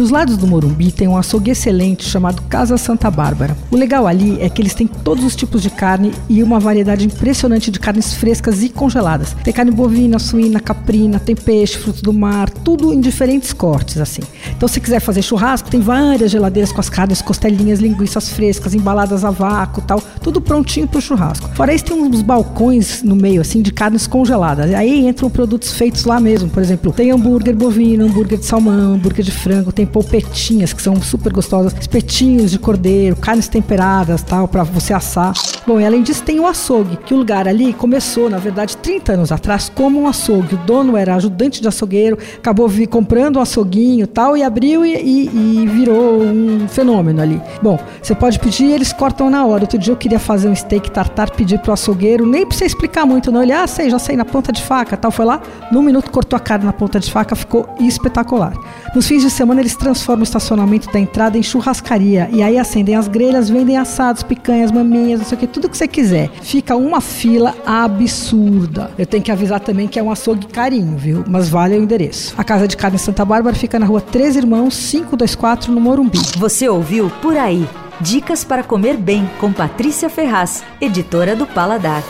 Nos lados do Morumbi tem um açougue excelente chamado Casa Santa Bárbara. O legal ali é que eles têm todos os tipos de carne e uma variedade impressionante de carnes frescas e congeladas. Tem carne bovina, suína, caprina, tem peixe, frutos do mar, tudo em diferentes cortes assim. Então se quiser fazer churrasco, tem várias geladeiras com as carnes, costelinhas, linguiças frescas, embaladas a vácuo, tal, tudo prontinho para o churrasco. Fora isso tem uns balcões no meio assim de carnes congeladas. Aí entram produtos feitos lá mesmo, por exemplo, tem hambúrguer bovino, hambúrguer de salmão, hambúrguer de frango, tem polpetinhas que são super gostosas, espetinhos de cordeiro, carnes temperadas, tal, para você assar. Bom, e além disso tem o açougue, que o lugar ali começou, na verdade, 30 anos atrás como um açougue. O dono era ajudante de açougueiro, acabou comprando um açouguinho, tal, e abriu e, e, e virou um fenômeno ali. Bom, você pode pedir, eles cortam na hora. Outro dia eu queria fazer um steak tartar, pedir pro açougueiro, nem precisa explicar muito, não. Ele, ah, sei, já sei, na ponta de faca, tal, foi lá, num minuto cortou a carne na ponta de faca, ficou espetacular. Nos fins de semana eles transformam o estacionamento da entrada em churrascaria e aí acendem as grelhas, vendem assados, picanhas, maminhas, não sei o que, tudo que você quiser. Fica uma fila absurda. Eu tenho que avisar também que é um açougue carinho, viu? Mas vale o endereço. A Casa de Carne Santa Bárbara fica na rua Três Irmãos, 524, no Morumbi. Você ouviu Por Aí. Dicas para comer bem com Patrícia Ferraz, editora do Paladar.